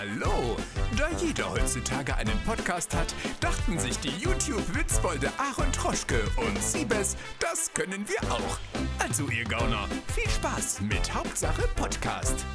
Hallo! Da jeder heutzutage einen Podcast hat, dachten sich die YouTube-Witzbolde Aaron Troschke und Siebes, das können wir auch. Also ihr Gauner, viel Spaß mit Hauptsache Podcast.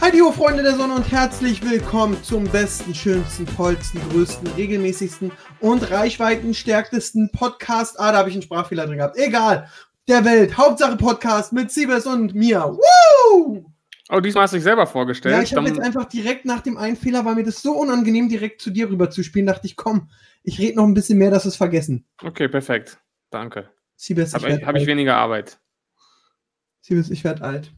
Hallo Freunde der Sonne und herzlich willkommen zum besten, schönsten, tollsten, größten, regelmäßigsten und reichweitenstärktesten Podcast. Ah, da habe ich einen Sprachfehler drin gehabt. Egal. Der Welt. Hauptsache Podcast mit Siebes und mir. Woo! Oh, diesmal hast du dich selber vorgestellt. Ja, ich habe jetzt einfach direkt nach dem einen Fehler, war mir das so unangenehm, direkt zu dir rüber zu spielen, dachte ich, komm, ich rede noch ein bisschen mehr, dass wir es vergessen. Okay, perfekt. Danke. Siebes, ich Habe ich, hab ich weniger Arbeit. Siebes, ich werde alt.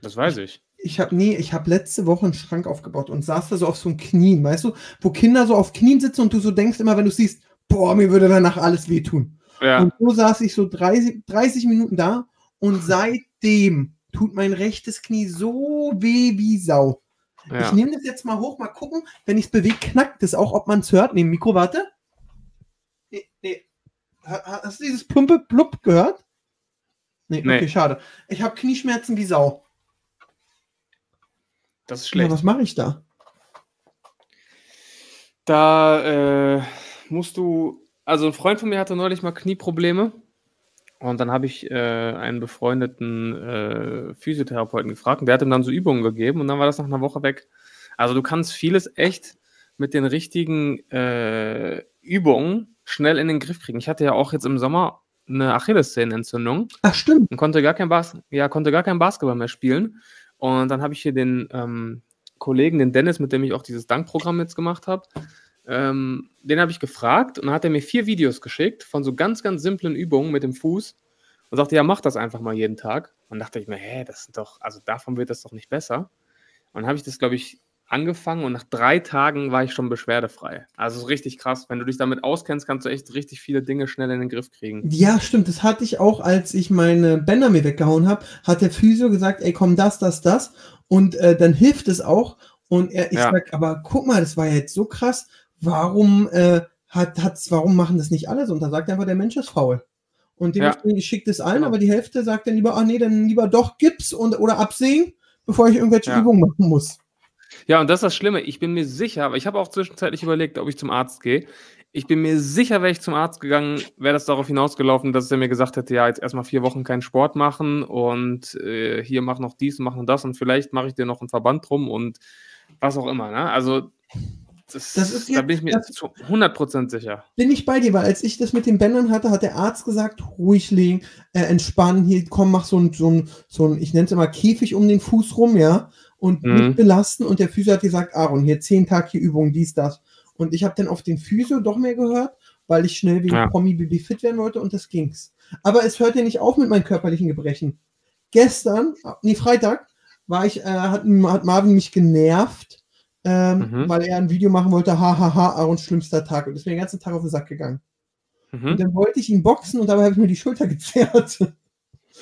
Das weiß ich. Ich habe nee, ich habe letzte Woche einen Schrank aufgebaut und saß da so auf so einem Knien, weißt du, wo Kinder so auf Knien sitzen und du so denkst immer, wenn du siehst, boah, mir würde danach alles wehtun. Ja, Und so saß ich so 30, 30 Minuten da und seitdem tut mein rechtes Knie so weh wie Sau. Ich ja. nehme das jetzt mal hoch, mal gucken. Wenn ich es bewege, knackt es auch, ob man es hört. Neben Mikro, warte. Nee, nee. Ha- ha- Hast du dieses plumpe Blub gehört? Nee, Nee. okay, schade. Ich habe Knieschmerzen wie Sau. Das ist Ja, schlecht. was mache ich da? Da äh, musst du. Also, ein Freund von mir hatte neulich mal Knieprobleme. Und dann habe ich äh, einen befreundeten äh, Physiotherapeuten gefragt und der hat ihm dann so Übungen gegeben und dann war das nach einer Woche weg. Also, du kannst vieles echt mit den richtigen äh, Übungen schnell in den Griff kriegen. Ich hatte ja auch jetzt im Sommer eine Achillessehnenentzündung. Ach, stimmt. und konnte gar kein, Bas ja, konnte gar kein Basketball mehr spielen. Und dann habe ich hier den ähm, Kollegen, den Dennis, mit dem ich auch dieses Dankprogramm jetzt gemacht habe, ähm, den habe ich gefragt und dann hat er mir vier Videos geschickt von so ganz, ganz simplen Übungen mit dem Fuß und sagte, ja, mach das einfach mal jeden Tag. Und dachte ich mir, hä, das ist doch, also davon wird das doch nicht besser. Und dann habe ich das, glaube ich, angefangen und nach drei Tagen war ich schon beschwerdefrei. Also richtig krass. Wenn du dich damit auskennst, kannst du echt richtig viele Dinge schnell in den Griff kriegen. Ja, stimmt. Das hatte ich auch, als ich meine Bänder mir weggehauen habe, hat der Physio gesagt, ey, komm, das, das, das. Und äh, dann hilft es auch. Und er, ich Ja. sag, aber guck mal, das war ja jetzt so krass. Warum äh, hat, hat's, warum machen das nicht alle so? Und dann sagt er einfach, der Mensch ist faul. Und Ja. dementsprechend schickt es allen, Genau. aber die Hälfte sagt dann lieber, ah nee, dann lieber doch Gips und oder absehen, bevor ich irgendwelche Ja. Übungen machen muss. Ja, und das ist das Schlimme. Ich bin mir sicher, aber ich habe auch zwischenzeitlich überlegt, ob ich zum Arzt gehe. Ich bin mir sicher, wäre ich zum Arzt gegangen, wäre das darauf hinausgelaufen, dass er mir gesagt hätte, ja, jetzt erstmal vier Wochen keinen Sport machen und äh, hier mach noch dies und mach noch das und vielleicht mache ich dir noch einen Verband drum und was auch immer. Ne? Also, das, Das ist da bin ich mir zu 100% sicher. Bin ich bei dir, weil als ich das mit den Bändern hatte, hat der Arzt gesagt, ruhig legen, äh, entspannen, hier, komm, mach so ein, so ein, so ein ich nenne es immer Käfig um den Fuß rum, ja, und Mhm. nicht belasten. Und der Physio hat gesagt, Aaron, hier zehn Tag hier Übungen, dies, das. Und ich habe dann auf den Physio doch mehr gehört, weil ich schnell wegen Ja. Promi Baby fit werden wollte und das ging's. Aber es hört ja nicht auf mit meinen körperlichen Gebrechen. Gestern, nee, Freitag, war ich, äh, hat, hat Marvin mich genervt, ähm, Mhm. weil er ein Video machen wollte, hahaha, Aarons schlimmster Tag. Und ist mir den ganzen Tag auf den Sack gegangen. Und Mhm. dann wollte ich ihn boxen und dabei habe ich mir die Schulter gezerrt.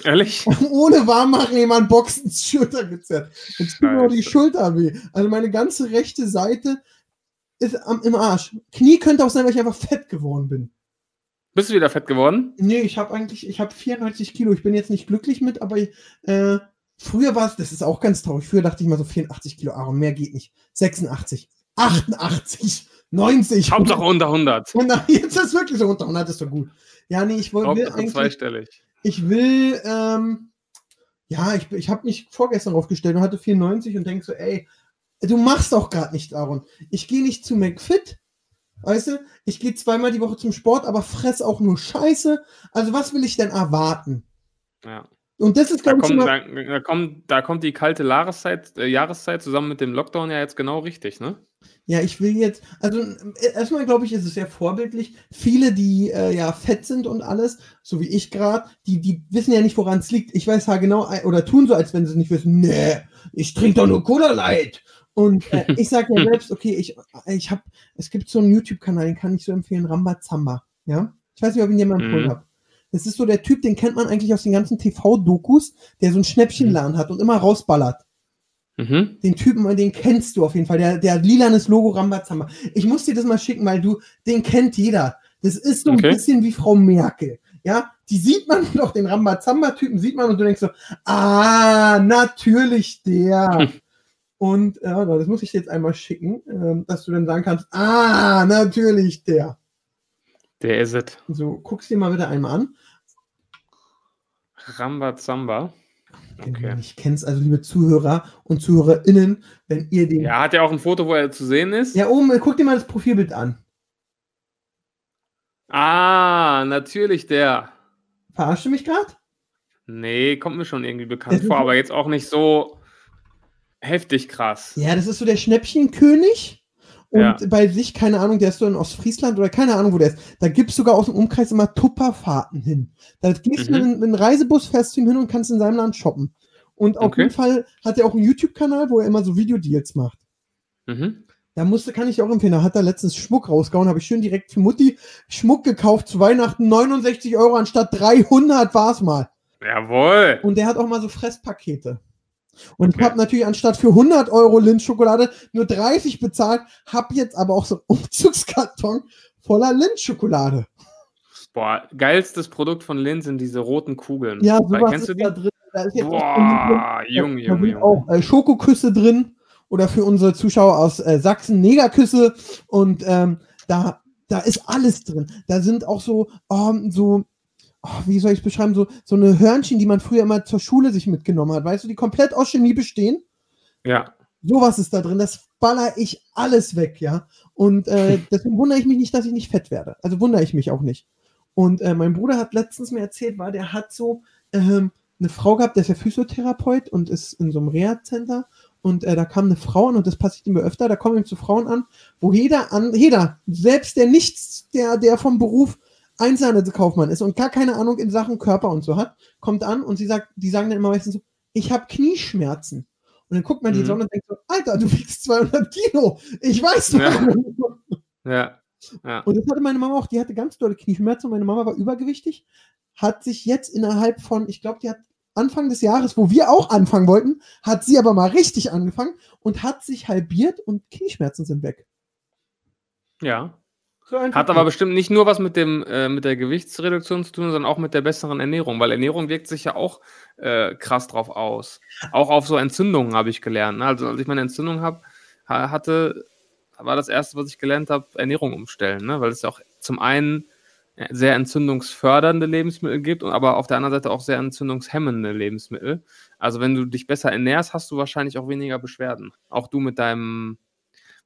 Ehrlich? Ohne Warmmachen jemand boxen, die Schulter gezerrt. Jetzt tut mir auch die. Schulter weh. Also meine ganze rechte Seite ist am, im Arsch. Knie könnte auch sein, weil ich einfach fett geworden bin. Bist du wieder fett geworden? Nee, ich habe eigentlich, ich habe 94 Kilo. Ich bin jetzt nicht glücklich mit, aber äh, früher war es, das ist auch ganz traurig. Früher dachte ich mal so 84 Kilo, Aaron, mehr geht nicht. 86, 88, 90. Hauptsache unter 100. Und dann, jetzt ist es wirklich so unter 100 ist doch gut. Ja, nee, ich wollte eigentlich, zweistellig. ich will, ähm, ja, ich, ich habe mich vorgestern aufgestellt und hatte 94 und denk so, ey, du machst doch gerade nicht, Aaron. Ich gehe nicht zu McFit, weißt du? Ich gehe zweimal die Woche zum Sport, aber fress auch nur Scheiße. Also was will ich denn erwarten? Ja. Und das ist, Da glaube ich, kommt, da, da, kommt, da kommt die kalte Jahreszeit, äh, Jahreszeit zusammen mit dem Lockdown ja jetzt genau richtig, ne? ja, ich will jetzt, also äh, erstmal glaube ich, ist es sehr vorbildlich. Viele, die äh, ja fett sind und alles, so wie ich gerade, die, die wissen ja nicht, woran es liegt. Ich weiß ja genau, äh, oder tun so, als wenn sie es nicht wissen. Nee, ich trinke doch nur Cola Light. Und äh, ich sage ja selbst, okay, ich, ich habe, es gibt so einen YouTube-Kanal, den kann ich so empfehlen, Rambazamba. Ja, ich weiß nicht, ob ich ihn mal empfohlen Mhm. habe. Das ist so der Typ, den kennt man eigentlich aus den ganzen TV-Dokus, der so einen Schnäppchenladen hat und immer rausballert. Mhm. Den Typen, den kennst du auf jeden Fall. Der, der lilanes Logo Rambazamba. Ich muss dir das mal schicken, weil du, den kennt jeder. Das ist so ein Okay. bisschen wie Frau Merkel. Ja, die sieht man doch, den Rambazamba-Typen sieht man und du denkst so, ah, natürlich der. Und äh, das muss ich dir jetzt einmal schicken, ähm, dass du dann sagen kannst, ah, natürlich der. Der ist es. So, guck's dir mal bitte einmal an. Rambazamba. Okay. ihn nicht kennst, also liebe Zuhörer und ZuhörerInnen, wenn ihr den. Ja, hat er auch ein Foto, wo er zu sehen ist? Ja, oben, guck dir mal das Profilbild an. Ah, natürlich der. Verarscht du mich gerade? Nee, kommt mir schon irgendwie bekannt vor, aber jetzt auch nicht so heftig krass. Ja, das ist so der Schnäppchenkönig. Und Ja. bei sich, keine Ahnung, der ist so in Ostfriesland oder keine Ahnung, wo der ist. Da gibt es sogar aus dem Umkreis immer Tupperfahrten hin. Da gehst du Mhm. mit, einem- mit einem Reisebus, fährst zu ihm hin und kannst in seinem Land shoppen. Und auf Okay. jeden Fall hat er auch einen YouTube-Kanal, wo er immer so Videodeals macht. Mhm. Da musste, kann ich auch empfehlen, da hat er letztens Schmuck rausgehauen, habe ich schön direkt für Mutti Schmuck gekauft zu Weihnachten, 69 Euro anstatt 300 war es mal. Jawohl. Und der hat auch mal so Fresspakete. Und ich Okay. habe natürlich anstatt für 100 Euro Lindschokolade nur 30 bezahlt, habe jetzt aber auch so einen Umzugskarton voller Lindschokolade. Boah, geilstes Produkt von Lin sind diese roten Kugeln. Ja, Weil- sowas Kennst du ist die? da drin. Da ist jetzt auch Boah, Junge, Junge, sind Junge. auch äh, Schokoküsse drin oder für unsere Zuschauer aus äh, Sachsen Negerküsse und ähm, da, da ist alles drin. Da sind auch so, ähm, so oh, wie soll ich es beschreiben, so, so eine Hörnchen, die man früher immer zur Schule sich mitgenommen hat, weißt du, die komplett aus Chemie bestehen. Ja, Sowas ist da drin, das baller ich alles weg, ja. Und äh, deswegen wundere ich mich nicht, dass ich nicht fett werde. Also wundere ich mich auch nicht. Und äh, mein Bruder hat letztens mir erzählt, war, der hat so ähm, eine Frau gehabt, der ist ja Physiotherapeut und ist in so einem Reha-Center. Und äh, da kam eine Frau an, und das passiert ihm öfter, da kommen ihm zu Frauen an, wo jeder an, jeder, selbst der nichts, der, der vom Beruf Einzelhandelskaufmann ist und gar keine Ahnung in Sachen Körper und so hat, kommt an und sie sagt, die sagen dann immer meistens so, ich habe Knieschmerzen. Und dann guckt man die Mhm. so und denkt so, Alter, du wiegst 200 Kilo. Ich weiß doch. Ja. ja, ja. Und das hatte meine Mama auch, die hatte ganz dolle Knieschmerzen meine Mama war übergewichtig, hat sich jetzt innerhalb von, ich glaube, die hat Anfang des Jahres, wo wir auch anfangen wollten, hat sie aber mal richtig angefangen und hat sich halbiert und Knieschmerzen sind weg. ja. So. Hat aber bestimmt nicht nur was mit, dem, äh, mit der Gewichtsreduktion zu tun, sondern auch mit der besseren Ernährung, weil Ernährung wirkt sich ja auch äh, krass drauf aus. Auch auf so Entzündungen habe ich gelernt. Ne? Also als ich meine Entzündung hab, ha- hatte, war das erste, was ich gelernt habe, Ernährung umstellen, ne? weil es ja auch zum einen äh, sehr entzündungsfördernde Lebensmittel gibt, und aber auf der anderen Seite auch sehr entzündungshemmende Lebensmittel. Also wenn du dich besser ernährst, hast du wahrscheinlich auch weniger Beschwerden. Auch du mit deinem,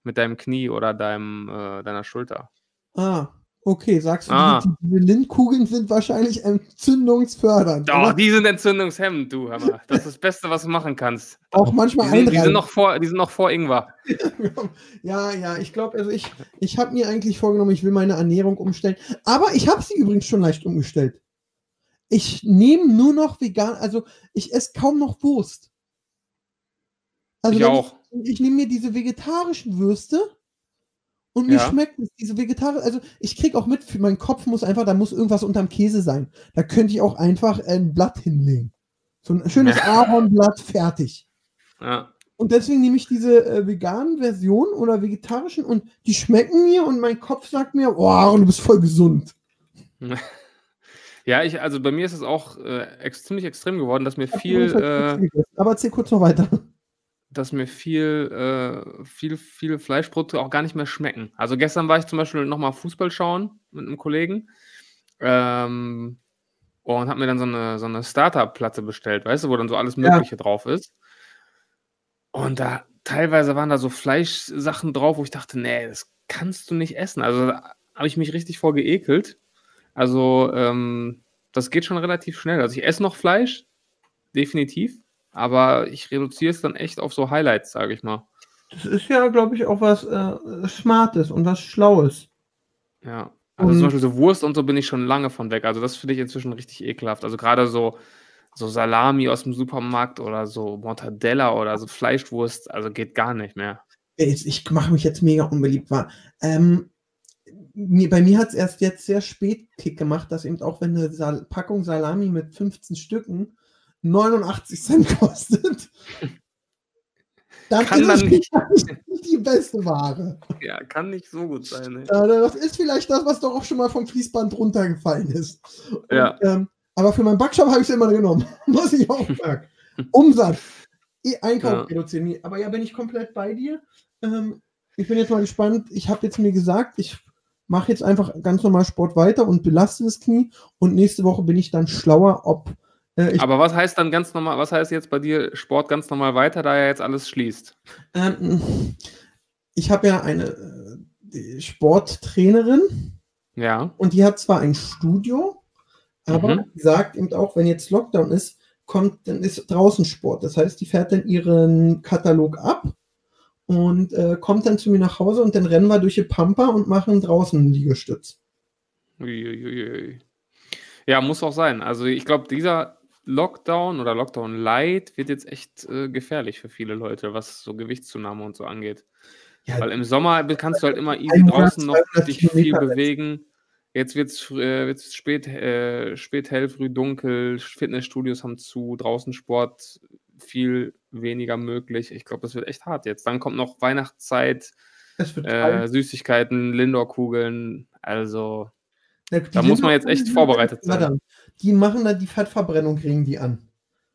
mit deinem Knie oder deinem, äh, deiner Schulter. Ah, okay, sagst du, Ah. die, diese Lindkugeln sind wahrscheinlich entzündungsfördernd. Doch, oder? die sind entzündungshemmend, du, mal. Das ist das Beste, was du machen kannst. Auch Die manchmal sind, die sind, noch, vor, die sind noch vor Ingwer. Ja, ja, ich glaube, also ich, ich habe mir eigentlich vorgenommen, ich will meine Ernährung umstellen. Aber ich habe sie übrigens schon leicht umgestellt. Ich nehme nur noch vegan, also ich esse kaum noch Wurst. Also ich auch. Ich, ich nehme mir diese vegetarischen Würste und mir Ja. schmeckt es, diese vegetarische, also ich krieg auch mit, für meinen Kopf muss einfach, da muss irgendwas unterm Käse sein. Da könnte ich auch einfach ein Blatt hinlegen. So ein schönes Ahornblatt, fertig. Ja. Und deswegen nehme ich diese äh, veganen Version oder vegetarischen und die schmecken mir und mein Kopf sagt mir, oh, du bist voll gesund. ja, ich, also bei mir ist es auch äh, ex ziemlich extrem geworden, dass mir viel, äh. Aber erzähl kurz noch weiter. Dass mir viel, äh, viel, viele Fleischprodukte auch gar nicht mehr schmecken. Also gestern war ich zum Beispiel nochmal Fußball schauen mit einem Kollegen ähm, und habe mir dann so eine, so eine Starter-Platte bestellt, weißt du, wo dann so alles Ja. Mögliche drauf ist. Und da teilweise waren da so Fleischsachen drauf, wo ich dachte, nee, das kannst du nicht essen. Also da habe ich mich richtig vor geekelt. Also ähm, das geht schon relativ schnell. Also ich esse noch Fleisch, definitiv. Aber ich reduziere es dann echt auf so Highlights, sage ich mal. Das ist ja, glaube ich, auch was äh, Smartes und was Schlaues. Ja. Also Und- zum Beispiel so Wurst und so bin ich schon lange von weg. Also das finde ich inzwischen richtig ekelhaft. Also gerade so, so Salami aus dem Supermarkt oder so Mortadella oder so Fleischwurst, also geht gar nicht mehr. Ich mache mich jetzt mega unbeliebt. War. Ähm, mir, bei mir hat es erst jetzt sehr spät Kick gemacht, dass eben auch wenn eine Sal Packung Salami mit 15 Stücken 89 Cent kostet, dann Kann ist es nicht. nicht die beste Ware. Ja, kann nicht so gut sein. Äh, Das ist vielleicht das, was doch auch schon mal vom Fließband runtergefallen ist. Und, Ja. ähm, aber für meinen Backshop habe ich es immer genommen, muss ich auch sagen. Umsatz. eh Einkauf Ja. reduzieren. Aber ja, bin ich komplett bei dir. Ähm, ich bin jetzt mal gespannt. Ich habe jetzt mir gesagt, ich mache jetzt einfach ganz normal Sport weiter und belaste das Knie. Und nächste Woche bin ich dann schlauer, ob äh, Aber was heißt dann ganz normal, was heißt jetzt bei dir Sport ganz normal weiter, da er jetzt alles schließt? Ähm, ich habe ja eine äh, Sporttrainerin Ja. und die hat zwar ein Studio, aber Mhm. sagt eben auch, wenn jetzt Lockdown ist, kommt, dann ist draußen Sport. Das heißt, die fährt dann ihren Katalog ab und äh, kommt dann zu mir nach Hause und dann rennen wir durch die Pampa und machen draußen einen Liegestütz. Uiuiui. Ja, muss auch sein. Also ich glaube, dieser Lockdown oder Lockdown Light wird jetzt echt äh, gefährlich für viele Leute, was so Gewichtszunahme und so angeht. Ja, Weil im Sommer kannst du halt immer easy draußen noch 200 dich viel bewegen. Jetzt wird es äh, wird's spät, äh, spät hell, früh dunkel, Fitnessstudios haben zu, draußen Sport viel weniger möglich. Ich glaube, das wird echt hart jetzt. Dann kommt noch Weihnachtszeit, äh. Süßigkeiten, Lindor-Kugeln. Also, Die da muss man jetzt echt vorbereitet sein. Verdammt. Die machen da die Fettverbrennung, kriegen die an.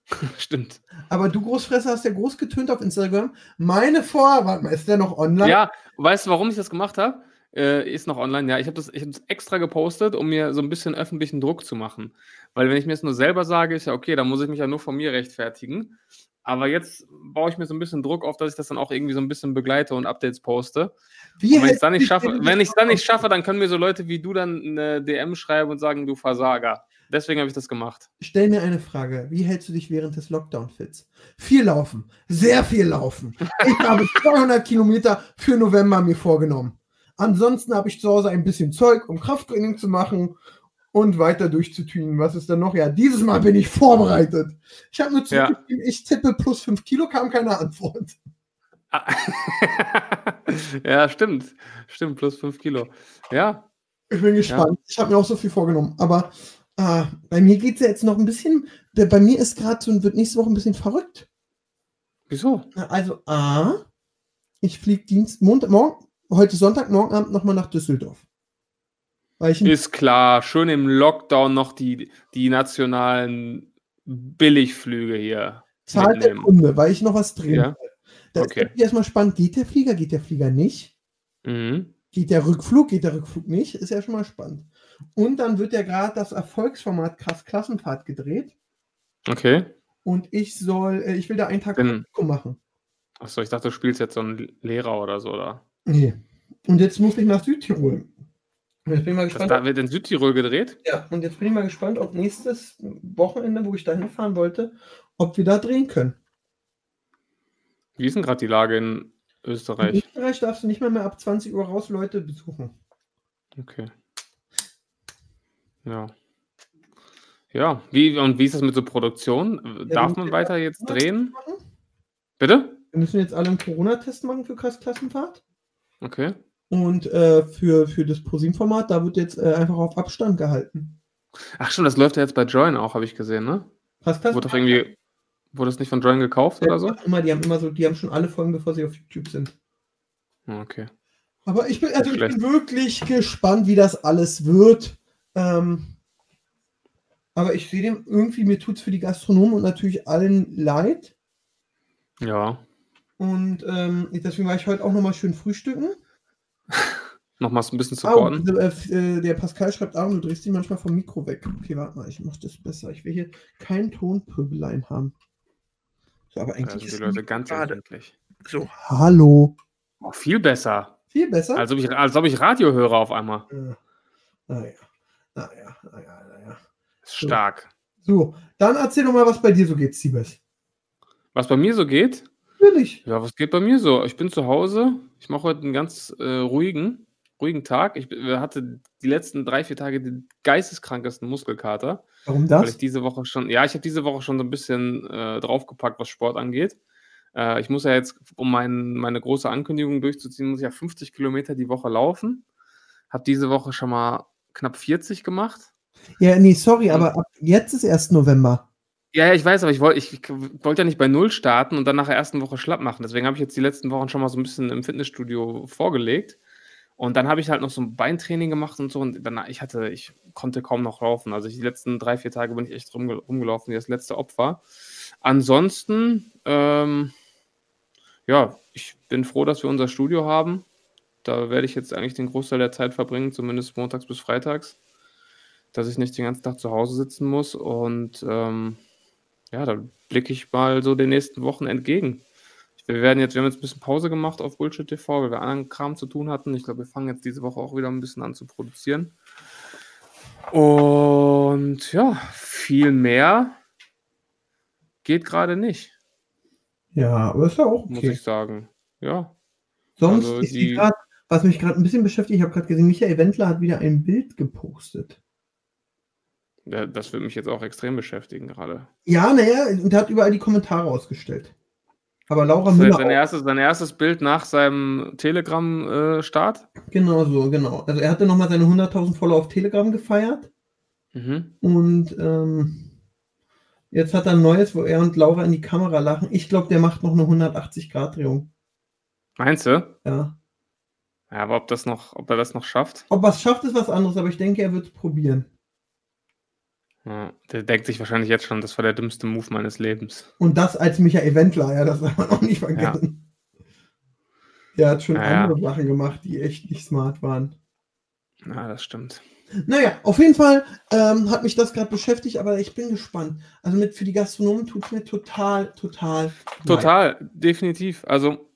stimmt. Aber du Großfresser hast ja groß getönt auf Instagram. Meine vor, warte mal, ist der noch online? Ja, weißt du, warum ich das gemacht habe? Äh, ist noch online, ja. Ich habe das, ich hab das extra gepostet, um mir so ein bisschen öffentlichen Druck zu machen. Weil wenn ich mir es nur selber sage, ist ja okay, dann muss ich mich ja nur von mir rechtfertigen. Aber jetzt baue ich mir so ein bisschen Druck auf, dass ich das dann auch irgendwie so ein bisschen begleite und Updates poste. Wie Und wenn ich es dann nicht schaffe, wenn ich dann nicht schaffe, dann können mir so Leute wie du dann eine DM schreiben und sagen, du Versager. Deswegen habe ich das gemacht. Stell mir eine Frage. Wie hältst du dich während des Lockdown-Fits? Viel laufen. Sehr viel laufen. Ich habe 200 Kilometer für November mir vorgenommen. Ansonsten habe ich zu Hause ein bisschen Zeug, um Krafttraining zu machen und weiter durchzutünen. Was ist dann noch? Ja, dieses Mal bin ich vorbereitet. Ich habe nur Ja. zurückgeschrieben, ich tippe plus 5 Kilo, kam keine Antwort. Ah. ja, stimmt. Stimmt, plus 5 Kilo. Ja, Ich bin gespannt. Ich habe mir auch so viel vorgenommen. Aber äh, bei mir geht es ja jetzt noch ein bisschen. Bei mir ist gerade so, wird nächste Woche ein bisschen verrückt. wieso? Also, A, ich fliege Dienst, Montag, morgen, heute Sonntag, morgen Abend nochmal nach Düsseldorf. Weil ich ein Ist klar, schön im Lockdown noch die, die nationalen Billigflüge hier. zahlt der. Kunde, weil ich noch was drehen Ja. Da Okay. ist erstmal spannend, geht der Flieger, geht der Flieger nicht? Mhm. Geht der Rückflug, geht der Rückflug nicht? Ist ja schon mal spannend. Und dann wird ja gerade das Erfolgsformat Krass Klassenfahrt gedreht. Okay. Und ich soll, äh, ich will da einen Tag Praktikum machen. Achso, ich dachte, du spielst jetzt so einen Lehrer oder so, oder? Nee. Und jetzt muss ich nach Südtirol. Und jetzt bin ich mal gespannt. da wird in Südtirol gedreht? Ja, und jetzt bin ich mal gespannt, ob nächstes Wochenende, wo ich da hinfahren wollte, ob wir da drehen können. Wie ist denn gerade die Lage in In Österreich? Österreich darfst du nicht mehr, mehr ab 20 Uhr raus Leute besuchen. Okay. Ja. Ja, wie, und wie ist das mit so Produktion? Darf man weiter jetzt jetzt drehen? Machen. Bitte? Wir müssen jetzt alle einen Corona-Test machen für Klassenfahrt. Okay. Und äh, für, für das ProSieben-Format, da wird jetzt äh, einfach auf Abstand gehalten. Ach stimmt, das läuft ja jetzt bei Join auch, habe ich gesehen, ne? Wurde doch irgendwie, wurde das nicht von Join gekauft oder so? Immer, die haben immer so, die haben schon alle Folgen, bevor sie auf YouTube sind. Ah, Okay. Aber ich bin, also ich bin wirklich gespannt, wie das alles wird. Ähm, aber ich sehe dem irgendwie, mir tut es für die Gastronomen und natürlich allen leid. Ja. Und ähm, deswegen war ich heute auch nochmal schön frühstücken. Nochmal so ein bisschen Ah, supporten. und, äh, der Pascal schreibt auch, du drehst dich manchmal vom Mikro weg. Okay, warte mal, ich mach das besser. Ich will hier kein Tonpöbelein haben. So, aber eigentlich sind die ist Leute ganz empfindlich. so. Hallo. Oh, viel besser. Viel besser? Als ob, ich, als ob ich Radio höre auf einmal. Äh, naja, naja, naja, naja. Ist stark. So, dann erzähl doch mal, was bei dir so geht, Siebes. Was bei mir so geht? Natürlich. Ja, was geht bei mir so? Ich bin zu Hause. Ich mache heute einen ganz äh, ruhigen, ruhigen Tag. Ich bin- hatte die letzten drei, vier Tage den geisteskrankesten Muskelkater. Warum Weil ich das? diese Woche schon, ja, ich habe diese Woche schon so ein bisschen äh, draufgepackt, was Sport angeht. Äh, ich muss ja jetzt, um mein, meine große Ankündigung durchzuziehen, muss ich ja 50 Kilometer die Woche laufen. Habe diese Woche schon mal knapp 40 gemacht. Ja, nee, sorry, aber ab jetzt ist erst November. Ja, ich weiß, aber ich wollte ich, wollte ja nicht bei Null starten und dann nach der ersten Woche schlapp machen. Deswegen habe ich jetzt die letzten Wochen schon mal so ein bisschen im Fitnessstudio vorgelegt. Und dann habe ich halt noch so ein Beintraining gemacht und so. Und dann, ich hatte, ich konnte kaum noch laufen. Also die letzten drei, vier Tage bin ich echt rumge rumgelaufen, wie das letzte Opfer. ansonsten, ähm, ja, ich bin froh, dass wir unser Studio haben. Da werde ich jetzt eigentlich den Großteil der Zeit verbringen, zumindest montags bis freitags, dass ich nicht den ganzen Tag zu Hause sitzen muss. Und ähm, ja, da blicke ich mal so den nächsten Wochen entgegen. Wir werden jetzt, wir haben jetzt ein bisschen Pause gemacht auf Bullshit TV, weil wir anderen Kram zu tun hatten. Ich glaube, wir fangen jetzt diese Woche auch wieder ein bisschen an zu produzieren. Und ja, viel mehr geht gerade nicht. Ja, aber ist ja auch okay. Muss ich sagen. Ja. Sonst also ist die, grad, was mich gerade ein bisschen beschäftigt, ich habe gerade gesehen, Michael Wendler hat wieder ein Bild gepostet. Das wird mich jetzt auch extrem beschäftigen gerade. Ja, naja, und er hat überall die Kommentare ausgestellt. Aber Laura Müller. Sein erstes, sein erstes Bild nach seinem Telegram-Start? Äh, genau so, genau. Also er hatte nochmal seine 100.000 Follower auf Telegram gefeiert. Mhm. Und ähm, jetzt hat er ein neues, wo er und Laura in die Kamera lachen. Ich glaube, der macht noch eine 180-Grad-Drehung. Meinst du? Ja. Ja, aber ob, das noch, ob er das noch schafft? Ob er es schafft, ist was anderes, aber ich denke, er wird es probieren. Ja, der denkt sich wahrscheinlich jetzt schon, das war der dümmste Move meines Lebens. Und das als Michael Wendler, ja, das darf man auch nicht vergessen. Ja. Der hat schon ja, andere ja. Sachen gemacht, die echt nicht smart waren. Ja, das stimmt. Naja, auf jeden Fall ähm, hat mich das gerade beschäftigt, aber ich bin gespannt. Also mit für die Gastronomen tut es mir total, total. Total, leid. definitiv. Also,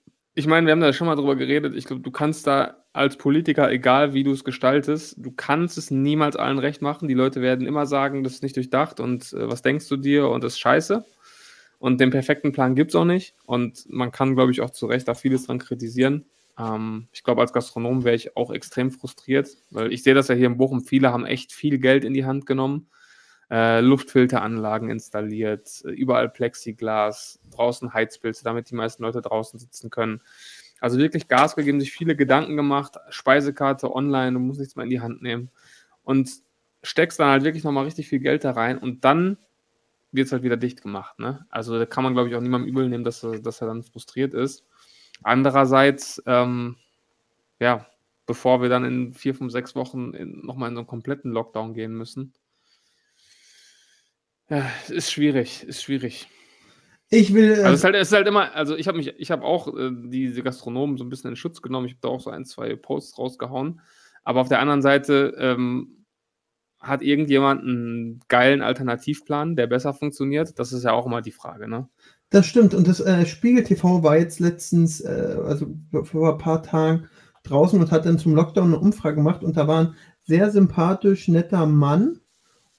ich meine, wir haben da schon mal drüber geredet. Ich glaube, du kannst da als Politiker, egal wie du es gestaltest, du kannst es niemals allen recht machen. Die Leute werden immer sagen, das ist nicht durchdacht und äh, was denkst du dir und das ist scheiße. Und den perfekten Plan gibt es auch nicht. Und man kann, glaube ich, auch zu Recht da vieles dran kritisieren. Ähm, ich glaube, als Gastronom wäre ich auch extrem frustriert, weil ich sehe das ja hier in Bochum. Viele haben echt viel Geld in die Hand genommen, äh, Luftfilteranlagen installiert, überall Plexiglas, draußen Heizpilze, damit die meisten Leute draußen sitzen können. Also wirklich Gas gegeben, sich viele Gedanken gemacht, Speisekarte online, du musst nichts mehr in die Hand nehmen. Und steckst dann halt wirklich nochmal richtig viel Geld da rein und dann wird es halt wieder dicht gemacht. Ne? Also da kann man, glaube ich, auch niemandem übel nehmen, dass er, dass er dann frustriert ist. Andererseits, ähm, ja, bevor wir dann in vier, fünf, sechs Wochen nochmal in so einen kompletten Lockdown gehen müssen. Ja, ist schwierig, ist schwierig. Ich will. Also es ist halt, es ist halt immer, also ich habe mich, ich habe auch äh, diese Gastronomen so ein bisschen in Schutz genommen. Ich habe da auch so ein, zwei Posts rausgehauen. Aber auf der anderen Seite ähm, hat irgendjemand einen geilen Alternativplan, der besser funktioniert? Das ist ja auch immer die Frage, ne? Das stimmt. Und das äh, Spiegel TV war jetzt letztens, äh, also vor ein paar Tagen draußen und hat dann zum Lockdown eine Umfrage gemacht und da war ein sehr sympathisch, netter Mann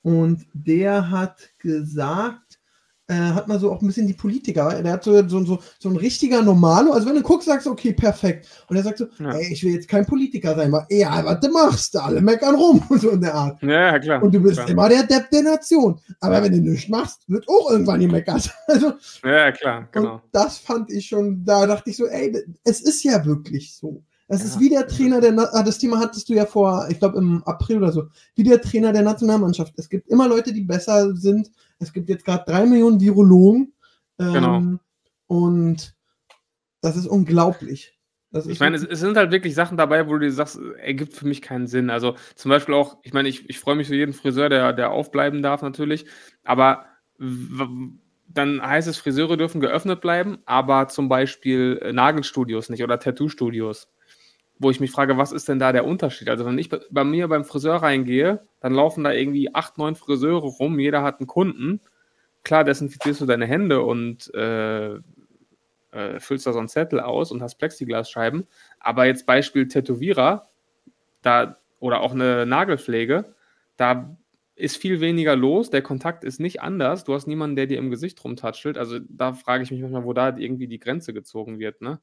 und der hat gesagt, äh, hat man so auch ein bisschen die Politiker. Der hat so, so, so, so ein richtiger Normalo. Also wenn du guckst, sagst du, okay, perfekt. Und er sagt so, ja. ey, ich will jetzt kein Politiker sein, weil, ja, was du machst, alle meckern rum. so in der Art. Ja, klar. Und du bist klar. immer der Depp der Nation. Aber wenn du nichts machst, wird auch irgendwann gemeckert. Also, ja, klar, genau. das fand ich schon, da dachte ich so, ey, es ist ja wirklich so. Es ja, ist wie der Trainer der, Na ah, das Thema hattest du ja vor, ich glaube im April oder so, wie der Trainer der Nationalmannschaft. Es gibt immer Leute, die besser sind. Es gibt jetzt gerade drei Millionen Virologen. Ähm, genau. Und das ist unglaublich. Das ich meine, es, es, sind halt wirklich Sachen dabei, wo du dir sagst, ergibt für mich keinen Sinn. Also zum Beispiel auch, ich meine, ich, ich freue mich für jeden Friseur, der, der aufbleiben darf natürlich, aber dann heißt es, Friseure dürfen geöffnet bleiben, aber zum Beispiel äh, Nagelstudios nicht oder Tattoo-Studios wo ich mich frage, was ist denn da der Unterschied? Also wenn ich bei mir beim Friseur reingehe, dann laufen da irgendwie acht, neun Friseure rum, jeder hat einen Kunden. Klar, desinfizierst du deine Hände und äh, äh, füllst da so einen Zettel aus und hast Plexiglasscheiben. Aber jetzt Beispiel Tätowierer, da oder auch eine Nagelpflege, da ist viel weniger los, der Kontakt ist nicht anders, du hast niemanden, der dir im Gesicht rumtatschelt. Also da frage ich mich manchmal, wo da irgendwie die Grenze gezogen wird, ne?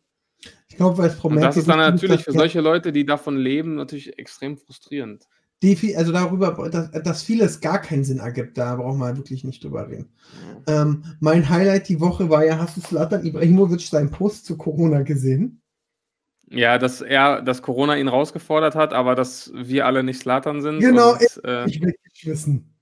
Ich glaube, weil es Frau Merkel. Das ist dann natürlich für solche Leute, die davon leben, natürlich extrem frustrierend. Die, also darüber, dass, dass vieles gar keinen Sinn ergibt, da brauchen wir wirklich nicht drüber reden. Ja. Ähm, mein Highlight die Woche war ja, hast du Slatan Ibrahimovic seinen Post zu Corona gesehen? Ja, dass er, dass Corona ihn rausgefordert hat, aber dass wir alle nicht Slatan sind. Genau, und, ich, äh, ich will nicht wissen.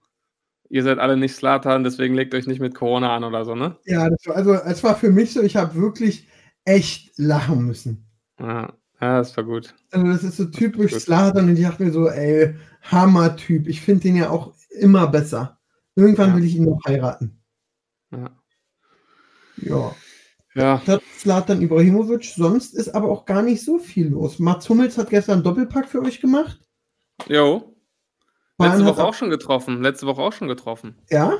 Ihr seid alle nicht Slatan, deswegen legt euch nicht mit Corona an oder so, ne? Ja, war, also es war für mich so, ich habe wirklich echt lachen müssen. Ja, ja, das war gut. Also das ist so typisch Slatan und ich dachte mir so, ey, Hammer-Typ. Ich finde den ja auch immer besser. Irgendwann ja. will ich ihn noch heiraten. Ja. Ja. Ja, Das Zlatan Ibrahimovic. Sonst ist aber auch gar nicht so viel los. Mats Hummels hat gestern einen Doppelpack für euch gemacht. jo. Bayern Letzte Woche auch schon getroffen. Letzte Woche auch schon getroffen. Ja,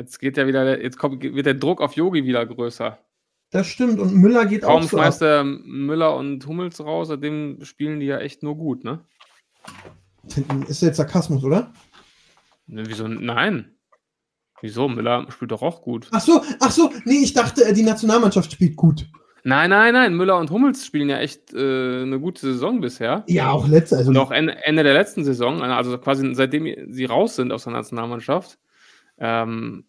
Jetzt geht ja wieder, jetzt kommt, wird der Druck auf Yogi wieder größer. Das stimmt. Und Müller geht Kaum auch so schmeißt ab. er Müller und Hummels raus, seitdem spielen die ja echt nur gut, ne? Ist jetzt Sarkasmus, oder? Ne, Wieso? Nein. Wieso? Müller spielt doch auch gut. Ach so, ach so. Nee, ich dachte, äh, die Nationalmannschaft spielt gut. Nein, nein, nein. Müller und Hummels spielen ja echt äh, eine gute Saison bisher. Ja, auch letzte. Also auch Ende, Ende der letzten Saison, also quasi seitdem sie raus sind aus der Nationalmannschaft. Ähm,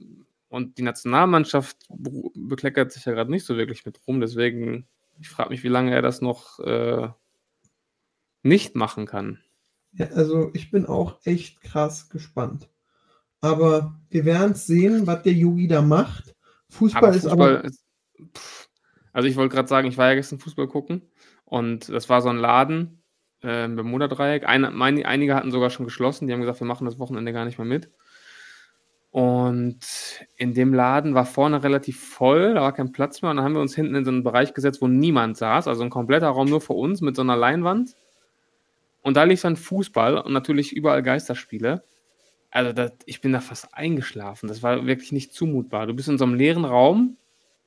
und die Nationalmannschaft be- bekleckert sich ja gerade nicht so wirklich mit rum. Deswegen, ich frage mich, wie lange er das noch äh, nicht machen kann. Ja, also ich bin auch echt krass gespannt. Aber wir werden sehen, was der Yogi da macht. Fußball, Aber ist Fußball aber. ist, pff, also ich wollte gerade sagen, ich war ja gestern Fußball gucken und das war so ein Laden äh, im Bermuda-Dreieck. Meine, einige hatten sogar schon geschlossen, die haben gesagt, wir machen das Wochenende gar nicht mehr mit. Und in dem Laden war vorne relativ voll, da war kein Platz mehr und dann haben wir uns hinten in so einen Bereich gesetzt, wo niemand saß, also ein kompletter Raum nur für uns mit so einer Leinwand. Und da lief dann Fußball und natürlich überall Geisterspiele. Also das, ich bin da fast eingeschlafen. Das war wirklich nicht zumutbar. Du bist in so einem leeren Raum,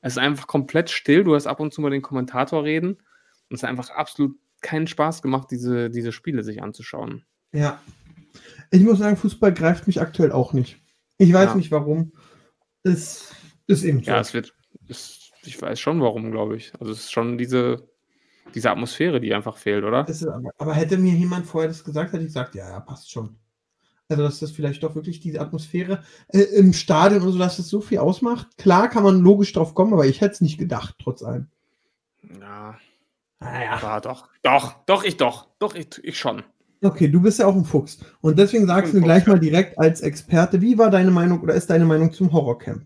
es ist einfach komplett still, du hast ab und zu mal den Kommentator reden und es hat einfach absolut keinen Spaß gemacht, diese, diese Spiele sich anzuschauen. Ja. Ich muss sagen, Fußball greift mich aktuell auch nicht. Ich weiß Ja. nicht warum. Es ist eben so. Ja, es wird, es, ich weiß schon warum, glaube ich. Also es ist schon diese, diese Atmosphäre, die einfach fehlt, oder? Aber, aber hätte mir jemand vorher das gesagt, hätte ich gesagt, ja, ja, passt schon. Also, dass das vielleicht doch wirklich diese Atmosphäre äh, im Stadion und so, dass es so viel ausmacht. Klar kann man logisch drauf kommen, aber ich hätte es nicht gedacht, trotz allem. Ja, Naja. war doch. Doch, doch, ich doch. Doch, ich, ich schon. Okay, du bist ja auch ein Fuchs. Und deswegen sagst du mir gleich mal direkt als Experte, wie war deine Meinung oder ist deine Meinung zum Horrorcamp?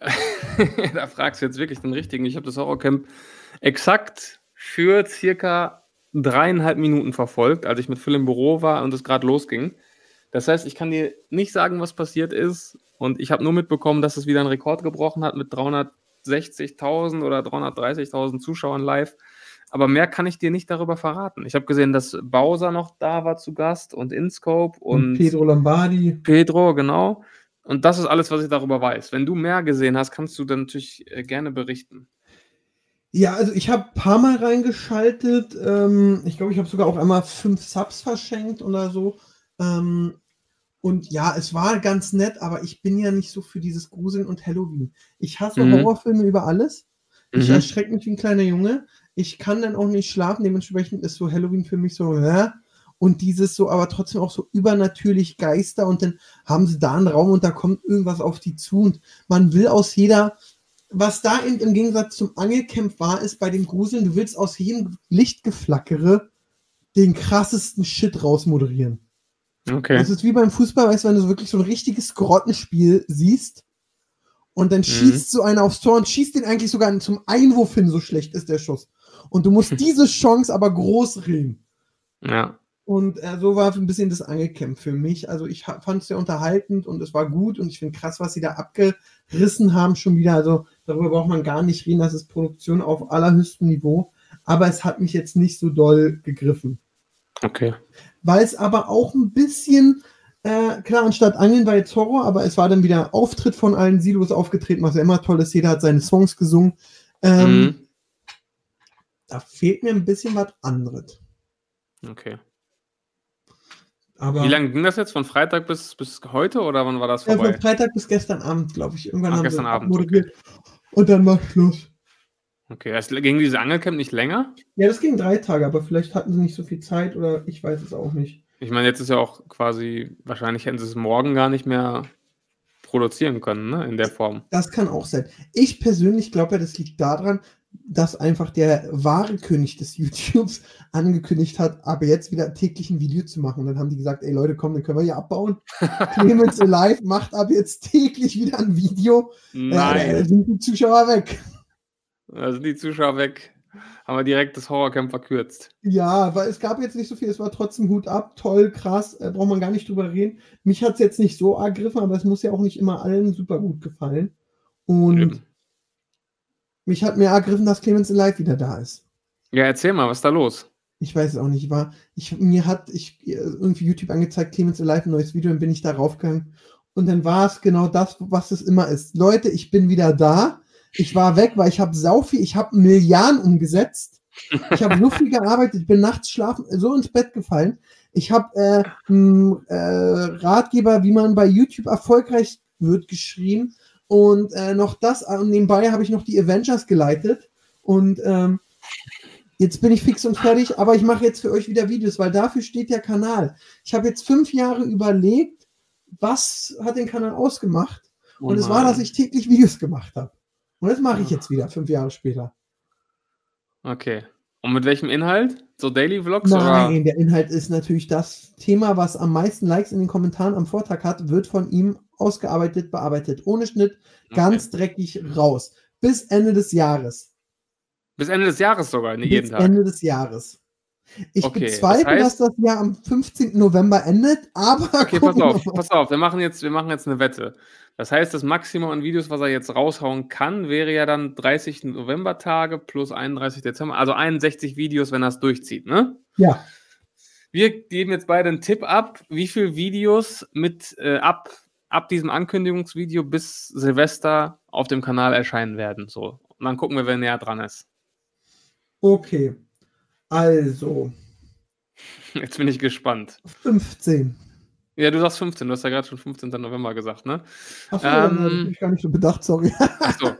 da fragst du jetzt wirklich den richtigen. Ich habe das Horrorcamp exakt für circa dreieinhalb Minuten verfolgt, als ich mit Phil im Büro war und es gerade losging. Das heißt, ich kann dir nicht sagen, was passiert ist. Und ich habe nur mitbekommen, dass es wieder einen Rekord gebrochen hat mit 360.000 oder 330.000 Zuschauern live. Aber mehr kann ich dir nicht darüber verraten. Ich habe gesehen, dass Bowser noch da war zu Gast und Inscope und, Und Pedro Lombardi. Pedro, genau. Und das ist alles, was ich darüber weiß. Wenn du mehr gesehen hast, kannst du dann natürlich äh, gerne berichten. Ja, also ich habe ein paar Mal reingeschaltet. Ähm, ich glaube, ich habe sogar auch einmal fünf Subs verschenkt oder so. Ähm, und ja, es war ganz nett, aber ich bin ja nicht so für dieses Gruseln und Halloween. Ich hasse Mhm. Horrorfilme über alles. Ich Mhm. erschrecke mich wie ein kleiner Junge. Ich kann dann auch nicht schlafen. Dementsprechend ist so Halloween für mich so, hä? Und dieses so, aber trotzdem auch so übernatürlich Geister. Und dann haben sie da einen Raum und da kommt irgendwas auf die zu. Und man will aus jeder, was da eben im Gegensatz zum Angelcamp war, ist bei dem Gruseln, du willst aus jedem Lichtgeflackere den krassesten Shit rausmoderieren. Okay. Das ist wie beim Fußball, weißt du, wenn du wirklich so ein richtiges Grottenspiel siehst und dann schießt so einer aufs Tor und schießt den eigentlich sogar zum Einwurf hin, so schlecht ist der Schuss. Und du musst diese Chance aber groß reden. Ja. Und äh, so war ein bisschen das Angelcamp für mich. Also ich fand es sehr unterhaltend und es war gut und ich finde krass, was sie da abgerissen haben schon wieder. Also darüber braucht man gar nicht reden, das ist Produktion auf allerhöchstem Niveau. Aber es hat mich jetzt nicht so doll gegriffen Okay. weil es aber auch ein bisschen, äh, klar, anstatt Angeln war jetzt Horror, aber es war dann wieder Auftritt von allen. Sido ist aufgetreten, was ja immer toll ist. Jeder hat seine Songs gesungen. Ähm, Mhm. Da fehlt mir ein bisschen was anderes. Okay. Aber Wie lange ging das jetzt? Von Freitag bis, bis heute oder wann war das ja, vorbei? von Freitag bis gestern Abend, glaube ich. Irgendwann Ach, haben gestern sie Abend, moderiert. Und dann war Schluss. Okay. Es ging dieses Angelcamp nicht länger? Ja, das ging drei Tage, aber vielleicht hatten sie nicht so viel Zeit oder ich weiß es auch nicht. Ich meine, jetzt ist ja auch quasi, wahrscheinlich hätten sie es morgen gar nicht mehr produzieren können, ne? In der Form. Das kann auch sein. Ich persönlich glaube ja, das liegt daran, dass einfach der wahre König des YouTubes angekündigt hat, aber jetzt wieder täglich ein Video zu machen. Und dann haben die gesagt, ey Leute, komm, dann können wir hier abbauen. Clemens Alive macht ab jetzt täglich wieder ein Video. Äh, da Nein. sind die Zuschauer weg. Da sind die Zuschauer weg. Haben wir direkt das Horrorcamp verkürzt. Ja, weil es gab jetzt nicht so viel, es war trotzdem Hut ab, toll, krass, äh, braucht man gar nicht drüber reden. Mich hat es jetzt nicht so ergriffen, aber es muss ja auch nicht immer allen super gut gefallen. Und Eben. Mich hat mehr ergriffen, dass Clemens Live wieder da ist. Ja, erzähl mal, was ist da los? Ich weiß es auch nicht. Ich war, ich, mir hat ich irgendwie YouTube angezeigt, Clemens Alive, ein neues Video, dann bin ich da raufgegangen. Und dann war es genau das, was es immer ist. Leute, ich bin wieder da. Ich war weg, weil ich habe sau viel, ich habe Milliarden umgesetzt. Ich habe so viel gearbeitet, ich bin nachts schlafen, so ins Bett gefallen. Ich habe äh, äh, Ratgeber, wie man bei YouTube erfolgreich wird, geschrieben. Und äh, noch das, und nebenbei habe ich noch die Avengers geleitet. Und ähm, Jetzt bin ich fix und fertig, aber ich mache jetzt für euch wieder Videos, weil dafür steht der Kanal. Ich habe jetzt fünf Jahre überlegt, was hat den Kanal ausgemacht. Oh und es war, dass ich täglich Videos gemacht habe. Und das mache ich jetzt wieder, fünf Jahre später. Okay. Und mit welchem Inhalt? So Daily Vlogs? Nein, oder? der Inhalt ist natürlich das Thema, was am meisten Likes in den Kommentaren am Vortag hat, wird von ihm ausgearbeitet, bearbeitet. Ohne Schnitt, ganz okay. dreckig raus. Bis Ende des Jahres. Bis Ende des Jahres sogar, nicht jeden Bis Tag. Ende des Jahres. Ich okay, bezweifle, das heißt, dass das Jahr am 15. November endet, aber. Okay, pass auf, pass auf, wir machen, jetzt, wir machen jetzt eine Wette. Das heißt, das Maximum an Videos, was er jetzt raushauen kann, wäre ja dann 30 November-Tage plus 31 Dezember, also 61 Videos, wenn er es durchzieht, ne? Ja. Wir geben jetzt beide einen Tipp ab, wie viele Videos mit äh, ab, ab diesem Ankündigungsvideo bis Silvester auf dem Kanal erscheinen werden. So. Und dann gucken wir, wer näher dran ist. Okay. Also. Jetzt bin ich gespannt. 15. Ja, du sagst 15, du hast ja gerade schon 15. November gesagt, ne? Achso, ähm, hab ich gar nicht so bedacht, sorry. Achso.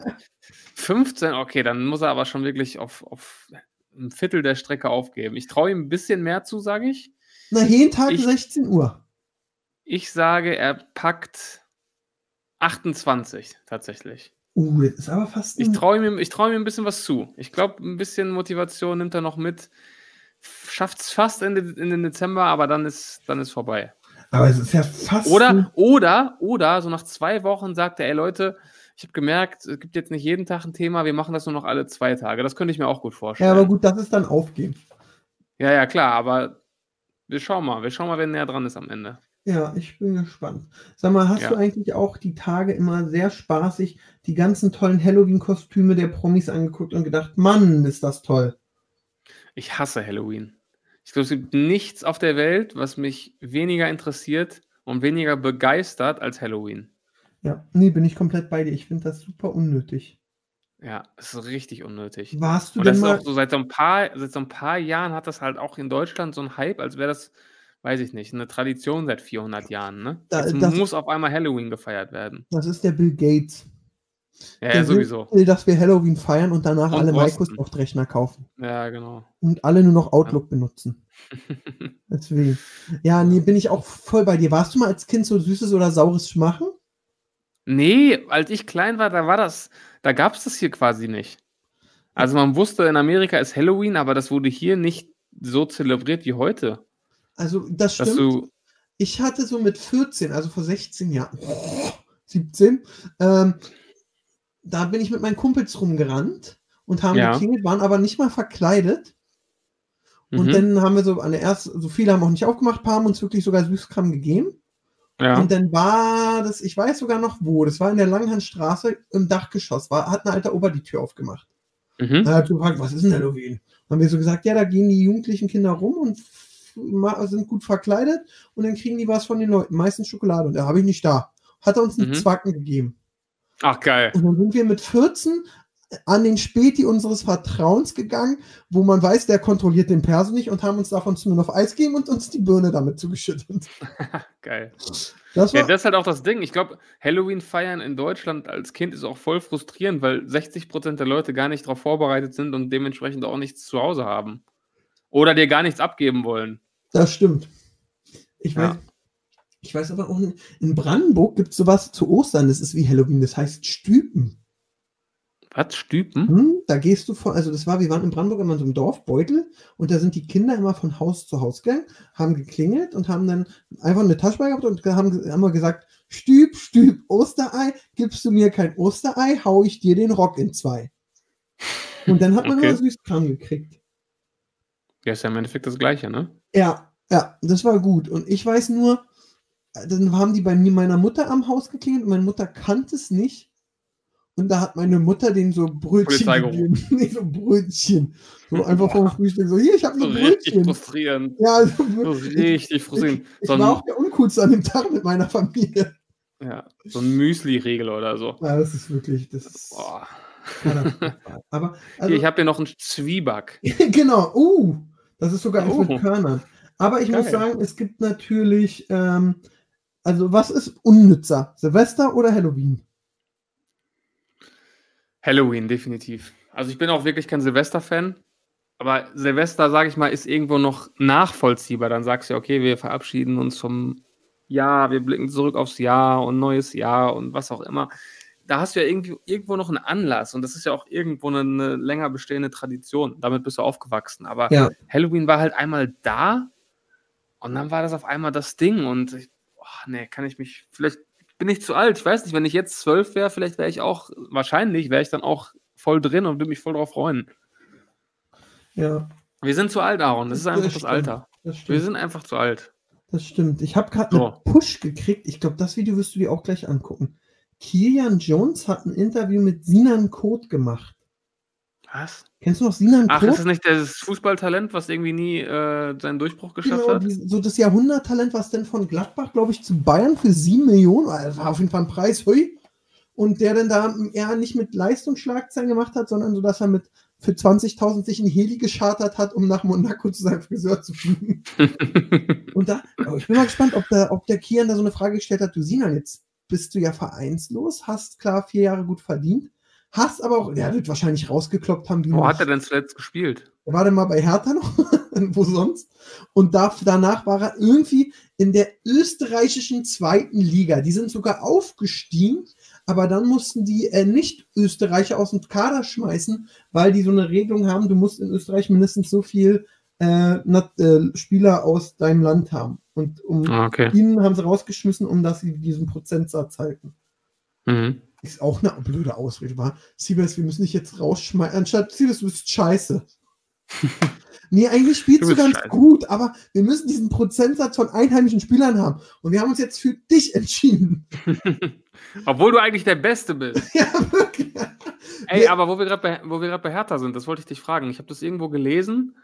15, okay, dann muss er aber schon wirklich auf, auf ein Viertel der Strecke aufgeben. Ich traue ihm ein bisschen mehr zu, sage ich. Na, jeden Tag ich, 16 Uhr. Ich sage, er packt 28 tatsächlich. Uh, das ist aber fast. Ich traue ihm, trau ihm ein bisschen was zu. Ich glaube, ein bisschen Motivation nimmt er noch mit. Schafft es fast in, in den Dezember, aber dann ist, dann ist vorbei. Aber es ist ja fast. Oder, oder, oder, so nach zwei Wochen sagt er, ey Leute, ich habe gemerkt, es gibt jetzt nicht jeden Tag ein Thema, wir machen das nur noch alle zwei Tage. Das könnte ich mir auch gut vorstellen. Ja, aber gut, das ist dann aufgeben. Ja, ja, klar, aber wir schauen mal. Wir schauen mal, wer näher dran ist am Ende. Ja, ich bin gespannt. Sag mal, hast ja. du eigentlich auch die Tage immer sehr spaßig die ganzen tollen Halloween-Kostüme der Promis angeguckt und gedacht, Mann, ist das toll. Ich hasse Halloween. Ich glaube, es gibt nichts auf der Welt, was mich weniger interessiert und weniger begeistert als Halloween. Ja, nee, bin ich komplett bei dir. Ich finde das super unnötig. Ja, es ist richtig unnötig. Warst du und das denn ist mal... auch so seit so ein paar, seit so ein paar Jahren hat das halt auch in Deutschland so ein Hype, als wäre das weiß ich nicht, eine Tradition seit 400 Jahren. Ne? Da, Jetzt das, muss auf einmal Halloween gefeiert werden. Das ist der Bill Gates. Ja, ja sowieso. Will, dass wir Halloween feiern und danach und alle Microsoft-Rechner kaufen. Ja, genau. Und alle nur noch Outlook ja. benutzen. Deswegen. Ja, nee, bin ich auch voll bei dir. Warst du mal als Kind so süßes oder saures Schmachen? Nee, als ich klein war, da war das, da gab es das hier quasi nicht. Also man wusste, in Amerika ist Halloween, aber das wurde hier nicht so zelebriert wie heute. Also, das stimmt. Du... Ich hatte so mit 14, also vor 16 Jahren, 17, ähm, da bin ich mit meinen Kumpels rumgerannt und haben ja. geklingelt, waren aber nicht mal verkleidet. Und mhm. dann haben wir so an der ersten, so viele haben auch nicht aufgemacht, paar haben uns wirklich sogar Süßkram gegeben. Ja. Und dann war das, ich weiß sogar noch wo, das war in der Langhandstraße im Dachgeschoss, war, hat ein alter Ober die Tür aufgemacht. Mhm. Da hat gefragt, was ist denn Halloween? Dann haben wir so gesagt, ja, da gehen die jugendlichen Kinder rum und sind gut verkleidet und dann kriegen die was von den Leuten, meistens Schokolade. Und da habe ich nicht da. Hat er uns einen mhm. Zwacken gegeben. Ach, geil. Und dann sind wir mit 14 an den Späti unseres Vertrauens gegangen, wo man weiß, der kontrolliert den Perso nicht und haben uns davon zu nur auf Eis gegeben und uns die Birne damit zugeschüttet. Geil. Das, ja, das ist halt auch das Ding. Ich glaube, Halloween feiern in Deutschland als Kind ist auch voll frustrierend, weil 60% der Leute gar nicht darauf vorbereitet sind und dementsprechend auch nichts zu Hause haben. Oder dir gar nichts abgeben wollen. Das stimmt. Ich weiß, ja. ich weiß aber auch, in Brandenburg gibt es sowas zu Ostern, das ist wie Halloween, das heißt Stüpen. Was? Stüpen? Hm, da gehst du vor, also das war, wir waren in Brandenburg immer in so einem Dorfbeutel und da sind die Kinder immer von Haus zu Haus gegangen, haben geklingelt und haben dann einfach eine Tasche gehabt und haben, haben wir gesagt, Stüb, Stüb, Osterei, gibst du mir kein Osterei, hau ich dir den Rock in zwei. Und dann hat man okay. immer Süßkram gekriegt. Ja, ist ja im Endeffekt das Gleiche, ne? Ja, ja, das war gut. Und ich weiß nur, dann haben die bei mir meiner Mutter am Haus geklingelt und meine Mutter kannte es nicht. Und da hat meine Mutter den so Brötchen gegeben. nee, so Brötchen. So einfach vom Frühstück. So, hier, ich habe So ein richtig Brötchen. frustrierend. Ja, So wirklich. richtig frustrierend. Ich So war auch der Uncoolste an dem Tag mit meiner Familie. ja, so ein Müsli-Regel oder so. Ja, das ist wirklich, das ist Boah. Aber, also, Hier, ich habe hier noch einen Zwieback. genau, uh, das ist sogar eins Oh. mit Körnern. Aber ich muss Geil. sagen, es gibt natürlich, ähm, also was ist unnützer? Silvester oder Halloween? Halloween, definitiv. Also ich bin auch wirklich kein Silvester-Fan. Aber Silvester, sage ich mal, ist irgendwo noch nachvollziehbar. Dann sagst du, ja, okay, wir verabschieden uns vom Jahr, wir blicken zurück aufs Jahr und neues Jahr und was auch immer. Da hast du ja irgendwie, irgendwo noch einen Anlass und das ist ja auch irgendwo eine, eine länger bestehende Tradition. Damit bist du aufgewachsen. Aber Ja. Halloween war halt einmal da und dann war das auf einmal das Ding und ich, oh, nee, kann ich mich, vielleicht bin ich zu alt, ich weiß nicht, wenn ich jetzt zwölf wäre, vielleicht wäre ich auch, wahrscheinlich wäre ich dann auch voll drin und würde mich voll drauf freuen. Ja, Wir sind zu alt, Aaron, das ist einfach das stimmt. Alter. das Wir sind einfach zu alt. Das stimmt. Ich habe gerade So. einen Push gekriegt. Ich glaube, das Video wirst du dir auch gleich angucken. Kilian Jones hat ein Interview mit Sinan Koth gemacht. Was? Kennst du noch Sinan Ach, Koth? ist das nicht das Fußballtalent, was irgendwie nie äh, seinen Durchbruch geschafft Genau, hat? die, so das Jahrhunderttalent, was denn von Gladbach, glaube ich, zu Bayern für 7 Millionen, also war auf jeden Fall ein Preis, hui. Und der dann da eher nicht mit Leistungsschlagzeilen gemacht hat, sondern so, dass er mit für 20.000 sich ein Heli geschartert hat, um nach Monaco zu seinem Friseur zu fliegen. Und da, aber ich bin mal gespannt, ob der, ob der Kian da so eine Frage gestellt hat, du Sinan, jetzt bist du ja vereinslos, hast klar vier Jahre gut verdient, hast aber auch, der wird wahrscheinlich rausgekloppt haben, wie Wo hat er denn zuletzt gespielt? Er war dann mal bei Hertha noch, wo sonst. Und da, danach war er irgendwie in der österreichischen zweiten Liga. Die sind sogar aufgestiegen, aber dann mussten die äh, Nicht-Österreicher aus dem Kader schmeißen, weil die so eine Regelung haben, du musst in Österreich mindestens so viel äh, äh, Spieler aus deinem Land haben. Und um Ah, okay. ihn haben sie rausgeschmissen, um dass sie diesen Prozentsatz halten. Mhm. Ist auch eine blöde Ausrede, war. Siebes, wir müssen dich jetzt rausschmeißen. Anstatt Siebes, du bist scheiße. nee, eigentlich spielst Du du, ganz scheiße. gut, aber wir müssen diesen Prozentsatz von einheimischen Spielern haben. Und wir haben uns jetzt für dich entschieden. Obwohl du eigentlich der Beste bist. ja, wirklich. Ey, Ja. aber wo wir gerade bei, wo wir gerade bei Hertha sind, das wollte ich dich fragen. Ich habe das irgendwo gelesen,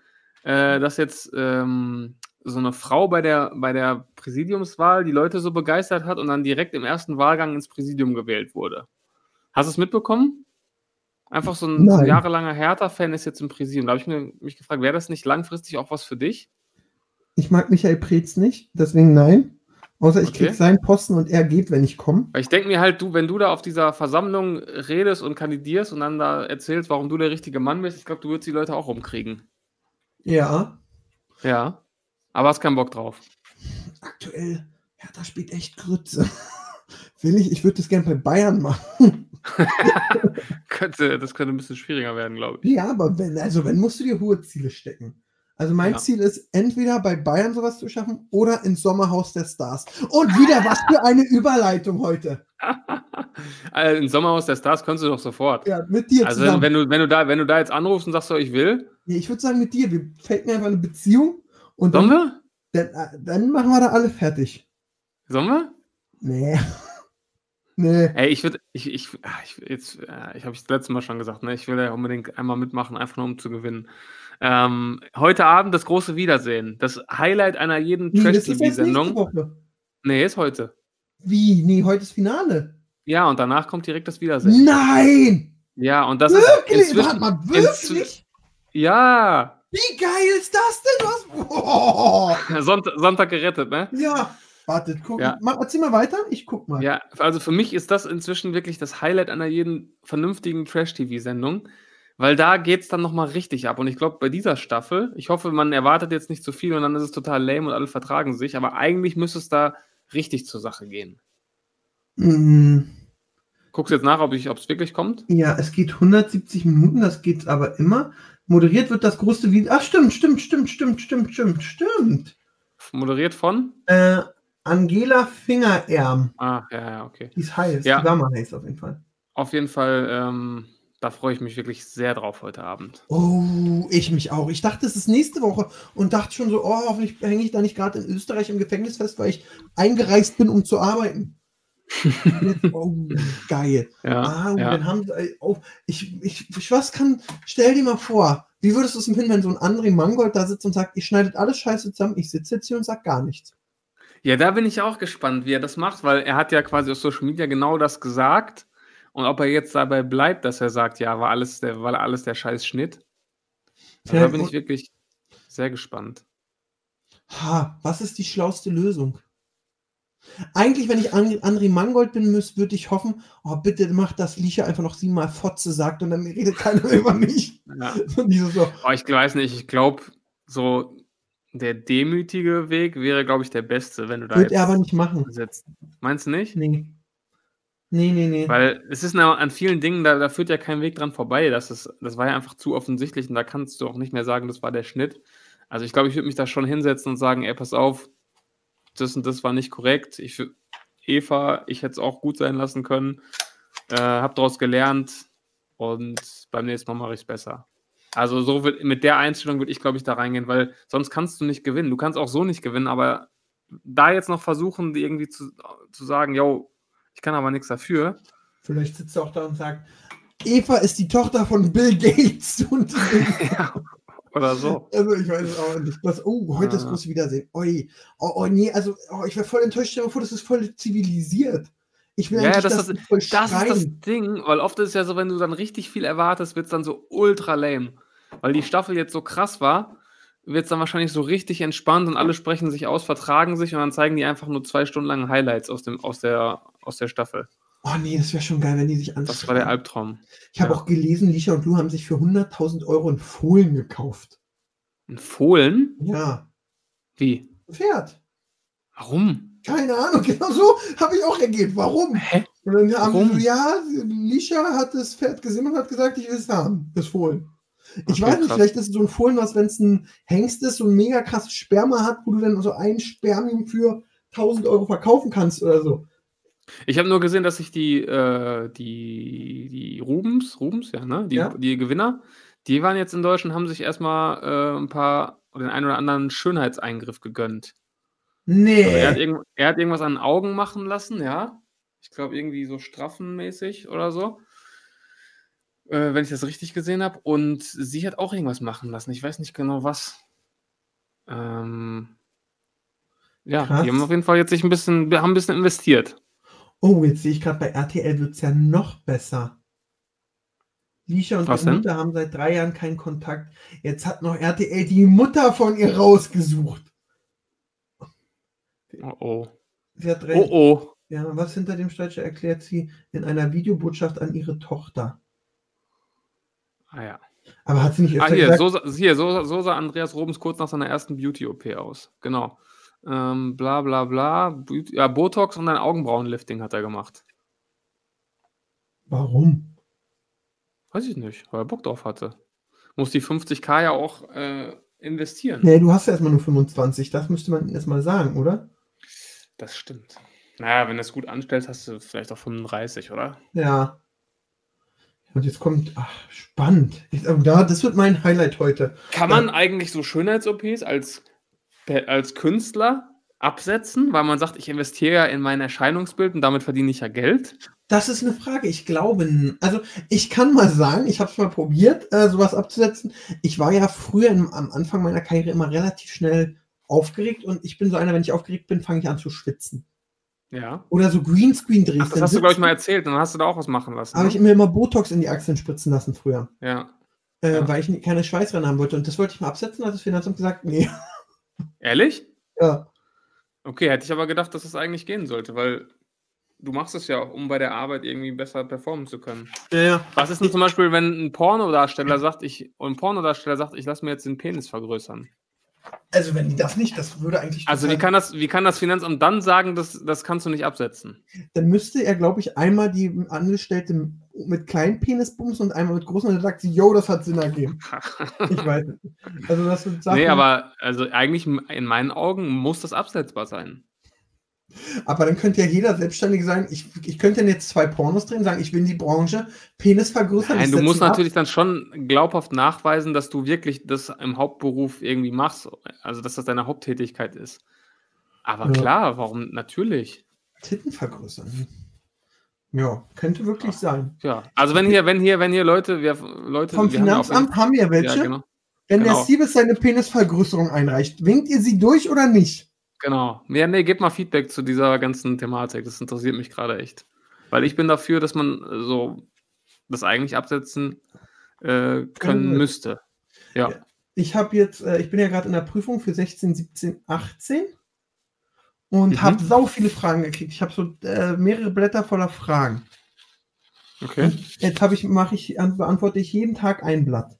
äh, dass jetzt ähm, so eine Frau bei der, bei der Präsidiumswahl die Leute so begeistert hat und dann direkt im ersten Wahlgang ins Präsidium gewählt wurde. Hast du es mitbekommen? Einfach so ein, Nein. jahrelanger Hertha-Fan ist jetzt im Präsidium. Da habe ich mir, mich gefragt, wäre das nicht langfristig auch was für dich? Ich mag Michael Preetz nicht, deswegen nein. Außer ich Okay. krieg seinen Posten und er geht, wenn ich komme. Ich denke mir halt, du, wenn du da auf dieser Versammlung redest und kandidierst und dann da erzählst, warum du der richtige Mann bist, ich glaube, du würdest die Leute auch rumkriegen. Ja, Ja. Aber hast keinen Bock drauf. aktuell, Hertha spielt echt Grütze. Will ich, ich würde das gerne bei Bayern machen. könnte, das könnte ein bisschen schwieriger werden, glaube ich. Ja, aber wenn, also wenn musst du dir hohe Ziele stecken. Also mein Ja. Ziel ist, entweder bei Bayern sowas zu schaffen oder ins Sommerhaus der Stars. Und wieder, was für eine Überleitung heute. Also, Im Sommerhaus der Stars kannst du doch sofort. Ja, mit dir Also zusammen. wenn du, wenn du da, wenn du da jetzt anrufst und sagst, so, ich will, Nee, ich würde sagen, mit dir. Wir faken einfach eine Beziehung und sollen dann, wir? dann, äh, dann machen wir da alle fertig. Sollen wir? Nee. nee. Ey, ich würde, ich, ich, ah, ich, jetzt, äh, ich habe es das letzte Mal schon gesagt, ne? Ich will ja unbedingt einmal mitmachen, einfach nur um zu gewinnen. Ähm, heute Abend das große Wiedersehen. Das Highlight einer jeden Nee, Trash-TV-Sendung. Nee, ist heute. Wie? Nee, heute ist Finale. Ja, und danach kommt direkt das Wiedersehen. Nein! Ja, und das Wirklich? ist inzwischen, Warte mal, wirklich? ja, Wie geil ist das denn? Was? Boah. Sonntag, Sonntag gerettet, ne? Ja. Wartet, guck. Ja. Mal, erzähl mal weiter. Ich guck mal. Ja, also für mich ist das inzwischen wirklich das Highlight einer jeden vernünftigen Trash-TV-Sendung, weil da geht es dann nochmal richtig ab. Und ich glaube, bei dieser Staffel, ich hoffe, man erwartet jetzt nicht zu viel und dann ist es total lame und alle vertragen sich, aber eigentlich müsste es da richtig zur Sache gehen. Mm, Guckst du jetzt nach, ob es wirklich kommt? ja, es geht 170 Minuten, das geht aber immer. Moderiert wird das große Video. Ach, stimmt, stimmt, stimmt, stimmt, stimmt, stimmt, stimmt. Moderiert von? Äh, Angela Fingererm. Ah, ja, ja, okay. Die ist heiß. Ja. Die war mal heiß auf jeden Fall. Auf jeden Fall, ähm, da freue ich mich wirklich sehr drauf heute Abend. Oh, ich mich auch. Ich dachte, es ist nächste Woche und dachte schon so, oh, hoffentlich hänge ich da nicht gerade in Österreich im Gefängnis fest, weil ich eingereist bin, um zu arbeiten. Oh, geil. Ja, ah, ja. dann haben sie, oh, ich, ich, ich was kann, stell dir mal vor, wie würdest du es empfinden, wenn so ein André Mangold da sitzt und sagt, ihr schneidet alles scheiße zusammen, ich sitze jetzt hier und sag gar nichts. Ja, da bin ich auch gespannt, wie er das macht, weil er hat ja quasi auf Social Media genau das gesagt. Und ob er jetzt dabei bleibt, dass er sagt, ja, war alles der, war alles der scheiß Schnitt. Also da bin ich wirklich sehr gespannt. Ha, was ist die schlauste Lösung? Eigentlich, wenn ich An- André Mangold bin, müsste, würde ich hoffen, oh, bitte mach das Licha einfach noch siebenmal Fotze sagt und dann redet keiner über mich. Ja. So, Aber ich weiß nicht, ich glaube, so der demütige Weg wäre, glaube ich, der beste, wenn du da wird er aber nicht machen. sitzt. Meinst du nicht? Nee. Nee, nee, nee. Weil es ist an vielen Dingen, da, da führt ja kein Weg dran vorbei. Das, ist, das war ja einfach zu offensichtlich und da kannst du auch nicht mehr sagen, das war der Schnitt. Also ich glaube, ich würde mich da schon hinsetzen und sagen, ey, pass auf, das und das war nicht korrekt. Ich, Eva, ich hätte es auch gut sein lassen können. Äh, hab daraus gelernt und beim nächsten Mal mache ich es besser. Also so wird, mit der Einstellung würde ich, glaube ich, da reingehen, weil sonst kannst du nicht gewinnen. Du kannst auch so nicht gewinnen, aber da jetzt noch versuchen, irgendwie zu, zu sagen, yo, ich kann aber nichts dafür. Vielleicht sitzt er auch da und sagt, Eva ist die Tochter von Bill Gates. Und ja, oder so. also ich weiß es auch nicht. Das, oh, heute das Ah. große Wiedersehen. Oi. Oh, oh nee, also oh, ich wäre voll enttäuscht. Stell dir vor, das ist voll zivilisiert. Ich will Ja, eigentlich, das dass ist- voll Das ist das. Ding, weil oft ist es ja so, wenn du dann richtig viel erwartest, wird es dann so ultra lame. Weil die Staffel jetzt so krass war, wird es dann wahrscheinlich so richtig entspannt und alle sprechen sich aus, vertragen sich und dann zeigen die einfach nur zwei Stunden lang Highlights aus, dem, aus, der, aus der Staffel. Oh nee, das wäre schon geil, wenn die sich anschauen. Das war der Albtraum. Ich habe ja. auch gelesen, Lisha und Lou haben sich für 100.000 Euro in Fohlen gekauft. Ein Fohlen? Ja. Wie? Ein Pferd. Warum? Keine Ahnung, genau so habe ich auch reagiert. Warum? Hä? Und dann haben Warum? sie so, ja, Lisha hat das Pferd gesehen und hat gesagt, ich will es haben, das Fohlen. Ich Okay, weiß nicht, krass. vielleicht ist es so ein Fohlen, was, wenn es ein Hengst ist, so ein mega krasses Sperma hat, wo du dann so ein Spermium für 1000 Euro verkaufen kannst oder so. Ich habe nur gesehen, dass sich die, äh, die, die Rubens, Rubens, ja, ne? Die, Ja. die Gewinner, die waren jetzt in Deutschland, haben sich erstmal äh, ein paar, den einen oder anderen Schönheitseingriff gegönnt. Nee. Er, hat er hat irgendwas an Augen machen lassen, ja. Ich glaube, irgendwie so straffenmäßig oder so. Äh, wenn ich das richtig gesehen habe. Und sie hat auch irgendwas machen lassen. Ich weiß nicht genau was. Ähm, ja, Krass. die haben auf jeden Fall jetzt sich ein bisschen, haben ein bisschen investiert. Oh, jetzt sehe ich gerade, bei RTL wird es ja noch besser. Lisha und ihre? Mutter haben seit drei Jahren keinen Kontakt. Jetzt hat noch RTL die Mutter von ihr rausgesucht. Oh oh. Sie hat drei, Oh oh. Ja, was hinter dem Streitschritt erklärt sie in einer Videobotschaft an ihre Tochter. Ah ja. Aber hat sie nicht Ah, öfter hier, gesagt, so, hier so, so sah Andreas Robens kurz nach seiner ersten Beauty-OP aus. Genau. Ähm, bla bla bla. Ja, Botox und ein Augenbrauenlifting hat er gemacht. warum? Weiß ich nicht, weil er Bock drauf hatte. Muss die 50k ja auch äh, investieren. Nee, du hast ja erstmal nur 25, das müsste man erstmal sagen, oder? Das stimmt. Naja, wenn du es gut anstellst, hast du vielleicht auch 35, oder? Ja. Und jetzt kommt, ach, spannend. Ich, oh, da, das wird mein Highlight heute. Kann man eigentlich so Schönheits-OPs als, als Künstler absetzen, weil man sagt, ich investiere ja in mein Erscheinungsbild und damit verdiene ich ja Geld? Das ist eine Frage. Ich glaube, also ich kann mal sagen, ich habe es mal probiert, äh, sowas abzusetzen. Ich war ja früher im, am Anfang meiner Karriere immer relativ schnell aufgeregt und ich bin so einer, wenn ich aufgeregt bin, fange ich an zu schwitzen. Ja. Oder so Greenscreen drehst. Ach, das hast du, glaube ich, mal erzählt. Dann hast du da auch was machen lassen. Habe Ne? ich mir immer Botox in die Achseln spritzen lassen früher, ja. äh, Ja. weil ich keine Schweiß dran haben wollte. Und das wollte ich mal absetzen, hat das Finanzamt gesagt, nee. Ehrlich? Ja. Okay, hätte ich aber gedacht, dass es eigentlich gehen sollte, weil du machst es ja, um bei der Arbeit irgendwie besser performen zu können. Ja, ja. Was ist denn zum Beispiel, wenn ein Pornodarsteller sagt, ich, ein Pornodarsteller sagt, ich lasse mir jetzt den Penis vergrößern? Also wenn die das nicht, das würde eigentlich. Also wie kann das, wie kann das Finanzamt dann sagen, dass, das kannst du nicht absetzen? dann müsste er, glaube ich, einmal die Angestellte mit kleinen Penis bumsen und einmal mit großen und dann sagt sie, yo, das hat Sinn ergeben. Ich weiß nicht. Also das sind Sachen, nee, aber also eigentlich in meinen Augen muss das absetzbar sein. aber dann könnte ja jeder Selbstständige sagen, ich, ich könnte dann jetzt zwei Pornos drehen, sagen, ich will in die Branche, Penis vergrößern. Nein, du musst ab. natürlich dann schon glaubhaft nachweisen, dass du wirklich das im Hauptberuf irgendwie machst, also dass das deine Haupttätigkeit ist. Aber Ja. klar, warum? Natürlich. Titten vergrößern. Ja, könnte wirklich Ja. sein. Ja, also wenn hier, wenn hier, wenn hier Leute, wir, Leute, Vom wir haben ja Finanzamt haben wir welche. Ja, genau. Wenn der genau. Siebes seine Penisvergrößerung einreicht, winkt ihr sie durch oder nicht? Genau. Ja, nee, gebt mal Feedback zu dieser ganzen Thematik. Das interessiert mich gerade echt. Weil ich bin dafür, dass man so das eigentlich absetzen äh, können wird. müsste. Ja. Ja. Ich habe jetzt, äh, ich bin ja gerade in der Prüfung für 16, 17, 18 und Mhm. habe sau viele Fragen gekriegt. Ich habe so äh, mehrere Blätter voller Fragen. Okay. Jetzt habe ich, mache ich, an- beantworte ich jeden Tag ein Blatt.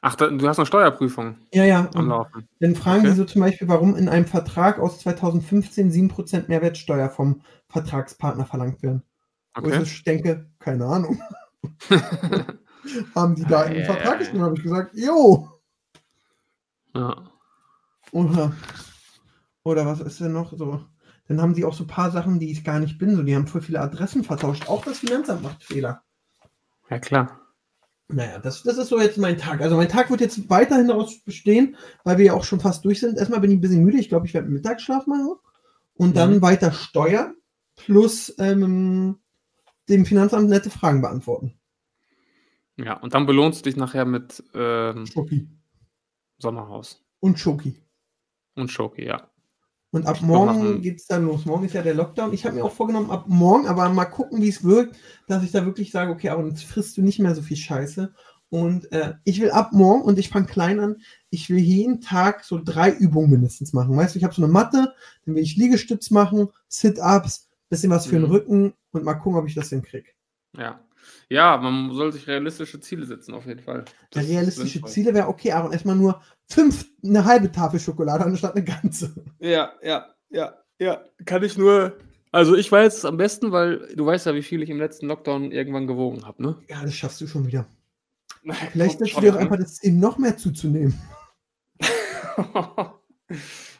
Ach, da, du hast eine Steuerprüfung Ja, ja. am Und Laufen. dann fragen Okay. die so zum Beispiel, warum in einem Vertrag aus 2015 7% Mehrwertsteuer vom Vertragspartner verlangt werden. Wo Okay. ich so denke, keine Ahnung. Haben die da in den Ah, Vertrag ja. geschrieben? habe ich gesagt, jo. ja. Oder, oder was ist denn noch so? Dann haben die auch so ein paar Sachen, die ich gar nicht bin. So, die haben voll viele Adressen vertauscht. Auch das Finanzamt macht Fehler. ja, klar. Naja, das, das ist so jetzt mein Tag. Also mein Tag wird jetzt weiterhin daraus bestehen, weil wir ja auch schon fast durch sind. Erstmal bin ich ein bisschen müde. Ich glaube, ich werde Mittagsschlaf machen. Und dann Mhm. weiter Steuern plus ähm, dem Finanzamt nette Fragen beantworten. Ja, und dann belohnst du dich nachher mit ähm, Schoki. Sommerhaus Und Schoki. und Schoki, ja. Und ab morgen geht es dann los. Morgen ist ja der Lockdown. Ich habe mir auch vorgenommen, ab morgen, aber mal gucken, wie es wirkt, dass ich da wirklich sage, okay, aber jetzt frisst du nicht mehr so viel Scheiße. Und äh, ich will ab morgen, und ich fange klein an, ich will jeden Tag so drei Übungen mindestens machen. Weißt du, ich habe so eine Matte, dann will ich Liegestütz machen, Sit-Ups, bisschen was für den Mhm. Rücken und mal gucken, ob ich das hinkriege. Ja. Ja, man soll sich realistische Ziele setzen, auf jeden Fall. Das ist Realistische. Ziele wäre okay, aber erstmal nur fünf, eine halbe Tafel Schokolade anstatt eine ganze. Ja, ja, ja, ja. Kann ich nur. Also ich weiß es am besten, weil du weißt ja, wie viel ich im letzten Lockdown irgendwann gewogen habe, ne? Ja, das schaffst du schon wieder. Vielleicht setzt du dir auch ne? einfach das Ziel, noch mehr zuzunehmen.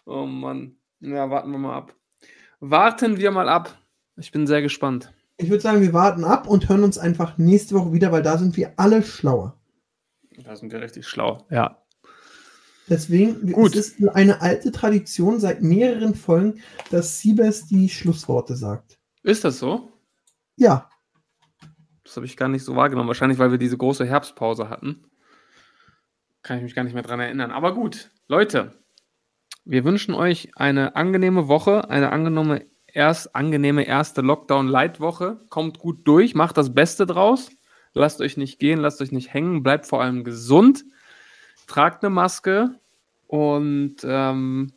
oh Mann. Ja, warten wir mal ab. Warten wir mal ab. Ich bin sehr gespannt. Ich würde sagen, wir warten ab und hören uns einfach nächste Woche wieder, weil da sind wir alle schlauer. Da sind wir richtig schlau. Ja. Deswegen Gut. es ist eine alte Tradition seit mehreren Folgen, dass Siebes die Schlussworte sagt. Ist das so? Ja, Das habe ich gar nicht so wahrgenommen. Wahrscheinlich, weil wir diese große Herbstpause hatten. Kann ich mich gar nicht mehr dran erinnern. Aber gut, Leute, wir wünschen euch eine angenehme Woche, eine angenehme, erst, angenehme erste Lockdown-Light-Woche. Kommt gut durch, macht das Beste draus. Lasst euch nicht gehen, lasst euch nicht hängen, bleibt vor allem gesund. Tragt eine Maske und ähm,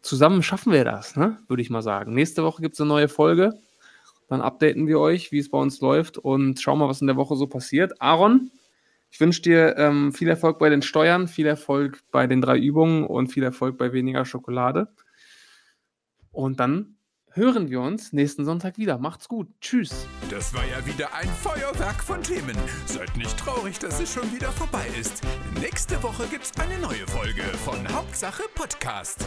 zusammen schaffen wir das, ne? würde ich mal sagen. Nächste Woche gibt es eine neue Folge. Dann updaten wir euch, wie es bei uns läuft und schauen mal, was in der Woche so passiert. Aaron, ich wünsche dir ähm, viel Erfolg bei den Steuern, viel Erfolg bei den drei Übungen und viel Erfolg bei weniger Schokolade. Und dann hören wir uns nächsten Sonntag wieder. Macht's gut. Tschüss. Das war ja wieder ein Feuerwerk von Themen. Seid nicht traurig, dass es schon wieder vorbei ist. Nächste Woche gibt's eine neue Folge von Hauptsache Podcast.